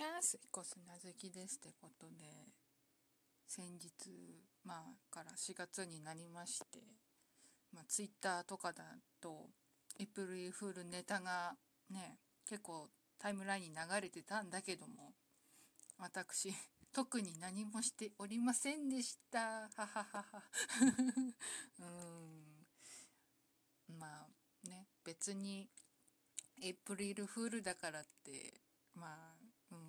やーすいこすなずきですってことで先日まあから4月になりましてまあツイッターとかだとエプリルフールネタがね結構タイムラインに流れてたんだけども私 特に何もしておりませんでした。はははは。うん。まあね別にエイプリルフールだからってまあうん、っ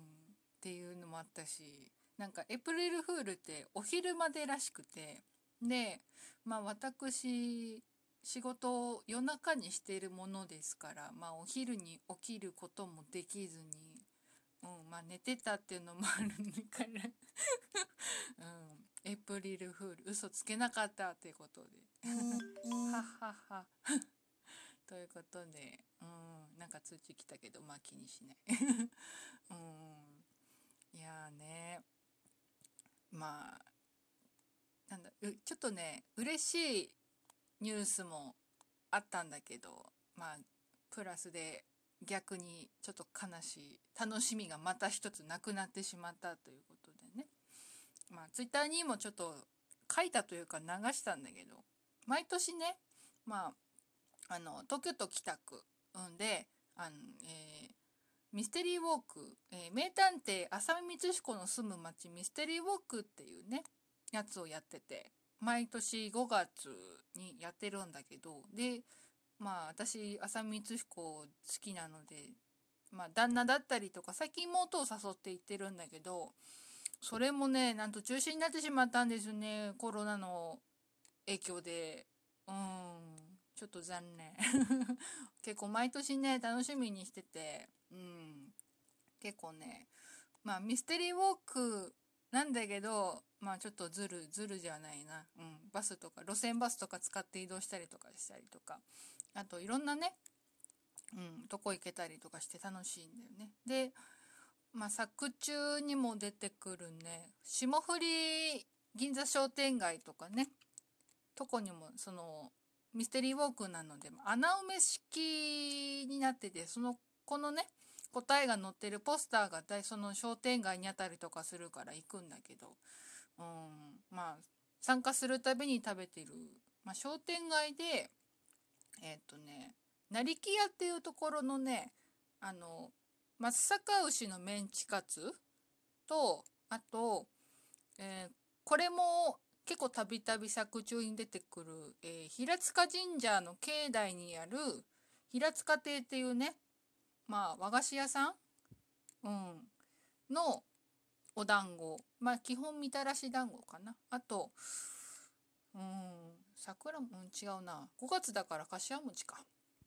ていうのもあったしなんかエプリルフールってお昼までらしくてでまあ私仕事を夜中にしているものですからまあお昼に起きることもできずに、うんまあ、寝てたっていうのもあるから うん、エイプリルフール嘘つけなかったっていうことで はははということで、うん、なんか通知来たけどまあ気にしない。うん。いやね。まあなんだちょっとね嬉しいニュースもあったんだけどまあプラスで逆にちょっと悲しい楽しみがまた一つなくなってしまったということでね。まあツイッターにもちょっと書いたというか流したんだけど毎年ねまああの東京都北区、であの、えー、ミステリーウォーク、えー、名探偵浅見光彦の住む町ミステリーウォークっていうねやつをやってて毎年5月にやってるんだけどでまあ私浅見光彦好きなのでまあ旦那だったりとか最近妹を誘って行ってるんだけどそれもねなんと中止になってしまったんですねコロナの影響で。うん。ちょっと残念。結構毎年ね楽しみにしてて。うん。結構ねまあミステリーウォークなんだけどまあちょっとずるずるじゃないな、うん、バスとか路線バスとか使って移動したりとかしたりとか。あといろんなね、うん、とこ行けたりとかして楽しいんだよね。でまあ作中にも出てくるね霜降り銀座商店街とかね。とこにもそのミステリーウォークなので穴埋め式になっててそのこのね答えが載ってるポスターが大その商店街にあたりとかするから行くんだけど、うん、まあ参加するたびに食べてる、まあ、商店街でえっ、とね成木屋っていうところのねあの松阪牛のメンチカツとあと、えー、これも結構たびたび作中に出てくる、えー、平塚神社の境内にある平塚亭っていうねまあ和菓子屋さん、うん、のお団子。まあ基本みたらし団子かな。あとうん桜も違うな。5月だから柏餅か。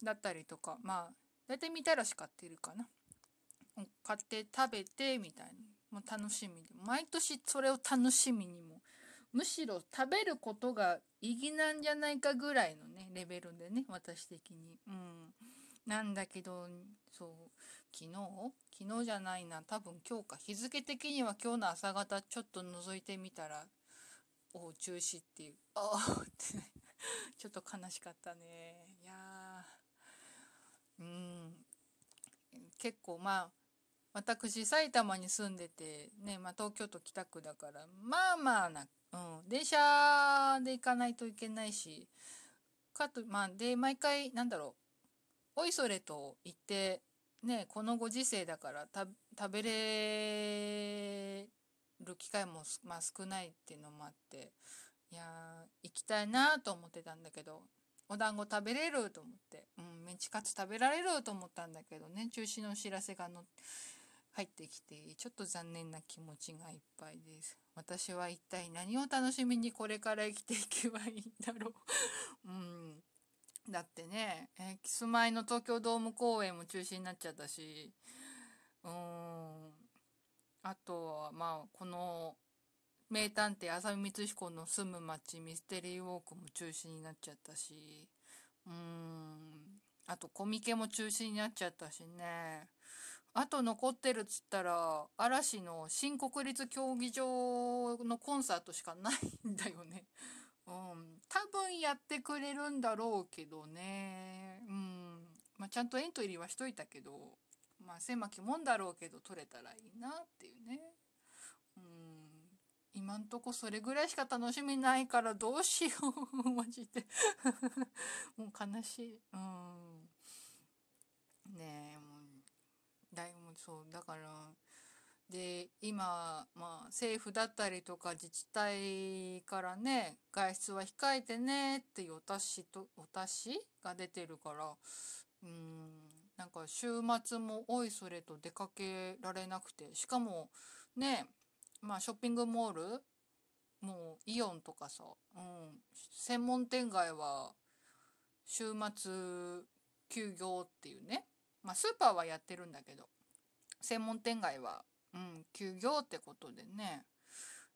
だったりとか。まあ大体みたらし買ってるかな。買って食べてみたいな。もう楽しみで。毎年それを楽しみにもむしろ食べることが意義なんじゃないかぐらいのねレベルでね私的に。うん。なんだけどそう。昨日？昨日じゃないな。多分今日か。日付的には今日の朝方ちょっと覗いてみたらお中止っていう。ああって ちょっと悲しかったね。いやうん。結構まあ私埼玉に住んでてね、まあ、東京都北区だからまあまあな、うん、電車で行かないといけないしかとまあで毎回なんだろう。おいそれと言ってねこのご時世だから食べれる機会も、まあ、少ないっていうのもあっていや行きたいなと思ってたんだけどお団子食べれると思って、うん、メンチカツ食べられると思ったんだけどね中止のお知らせがの入ってきてちょっと残念な気持ちがいっぱいです。私は一体何を楽しみにこれから生きていけばいいんだろう。うん。だってね、えキスマイの東京ドーム公演も中止になっちゃったし。うん。あとはまあこの名探偵浅見光彦の住む町ミステリーウォークも中止になっちゃったし。うん。あとコミケも中止になっちゃったしね。あと残ってるっつったら嵐の新国立競技場のコンサートしかないんだよね。うん、多分やってくれるんだろうけどね。うん。まあ、ちゃんとエントリーはしといたけど、まあ狭きもんだろうけど取れたらいいなっていうね。うん。今んとこそれぐらいしか楽しみないからどうしよう。マジで。もう悲しい。うんねえもうだいぶそうだからで今、まあ、政府だったりとか自治体からね外出は控えてねっていうお達しとお達しが出てるからうんなんか週末もおいそれと出かけられなくてしかもねまあショッピングモールもうイオンとかさ、うん、専門店街は週末休業っていうねまあスーパーはやってるんだけど専門店街はうん、休業ってことでね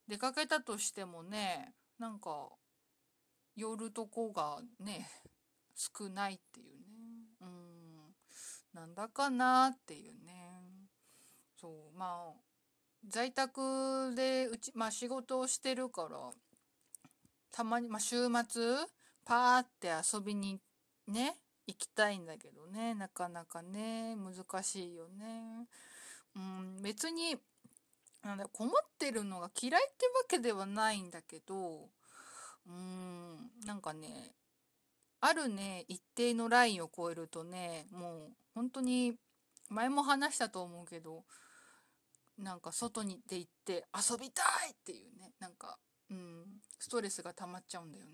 出かけたとしてもねなんか夜とこがね少ないっていうねうんなんだかなっていうねそうまあ在宅でうちまあ仕事をしてるからたまに、まあ、週末パーって遊びにね行きたいんだけどねなかなかね難しいよね。うん別になんだこもってるのが嫌いってわけではないんだけどうんなんかねあるね一定のラインを超えるとねもう本当に前も話したと思うけどなんか外に出行って遊びたいっていうねなんか、うん、ストレスが溜まっちゃうんだよね。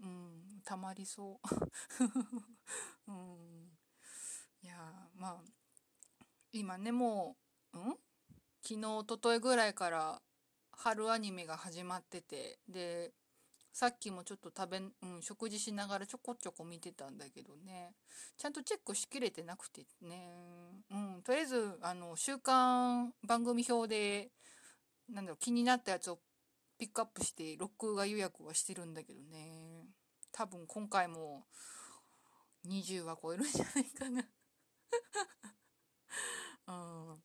うん溜まりそう。うん。いやまあ今ねもう、ん？昨日おとといぐらいから春アニメが始まっててでさっきもちょっと食べ、うん、食事しながらちょこちょこ見てたんだけどね。ちゃんとチェックしきれてなくてね。うん。とりあえずあの週刊番組表でなんだろう気になったやつをピックアップして録画予約はしてるんだけどね。多分今回も20は超えるんじゃないかな。うん、っ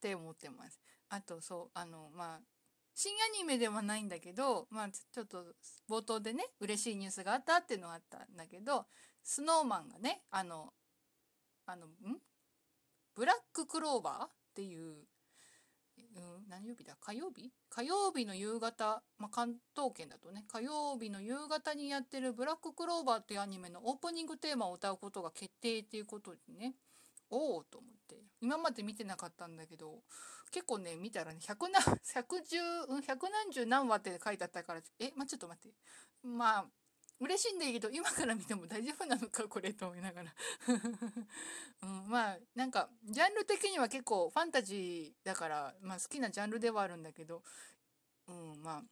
て思ってます。あとそうあのまあ新アニメではないんだけど、まあ、ちょっと冒頭でね嬉しいニュースがあったっていうのがあったんだけどスノーマンがねあのあのん？ブラッククローバーっていう、うん、何曜日だ？火曜日？火曜日の夕方、まあ、関東圏だとね火曜日の夕方にやってるブラッククローバーっていうアニメのオープニングテーマを歌うことが決定っていうことでねおおと思って。今まで見てなかったんだけど結構ね見たらね百何 百十百何十何話って書いてあったからえまあちょっと待って。まあ嬉しいんだけど今から見ても大丈夫なのかこれと思いながら。うん、まあなんかジャンル的には結構ファンタジーだから、まあ、好きなジャンルではあるんだけど、うん、まあ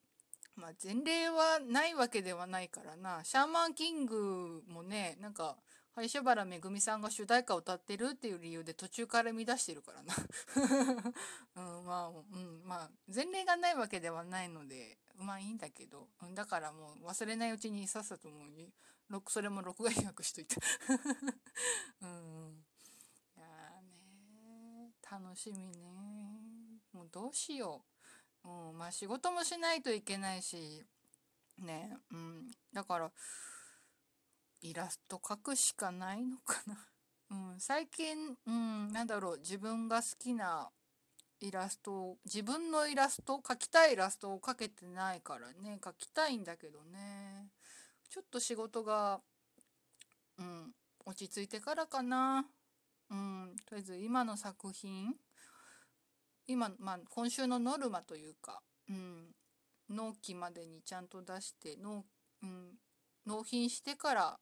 まあ前例はないわけではないからな。シャーマンキングもねなんか林原めぐみさんが主題歌を歌ってるっていう理由で途中から見出してるからな うん、まあ、うん、まあ、前例がないわけではないので、まあいいんだけど、だからもう忘れないうちにさっさともう、それも録画予約しといた。うん。いやね、楽しみね。もうどうしよう。うん、まあ仕事もしないといけないし、ね、うん。だから、イラスト描くしかないのかな うん、最近、うん、なんだろう、自分が好きなイラストを、自分のイラスト、描きたいイラストを描けてないからね、描きたいんだけどね。ちょっと仕事が、うん、落ち着いてからかな。うん、とりあえず今の作品、今、まあ、今週のノルマというか、うん、納期までにちゃんと出して納,、うん、納品してから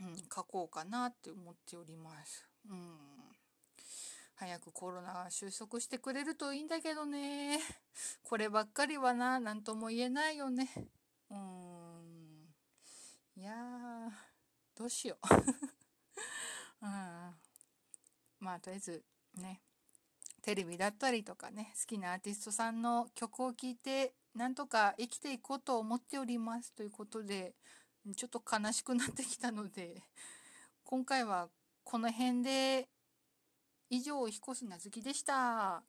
うん、書こうかなって思っております。うん。早くコロナが収束してくれるといいんだけどね。こればっかりはな、何とも言えないよね。うん。いやー、どうしよう。うん。まあ、とりあえず、ね。テレビだったりとかね、好きなアーティストさんの曲を聴いて、なんとか生きていこうと思っております。ということで、ちょっと悲しくなってきたので、今回はこの辺で以上、彦砂月でした。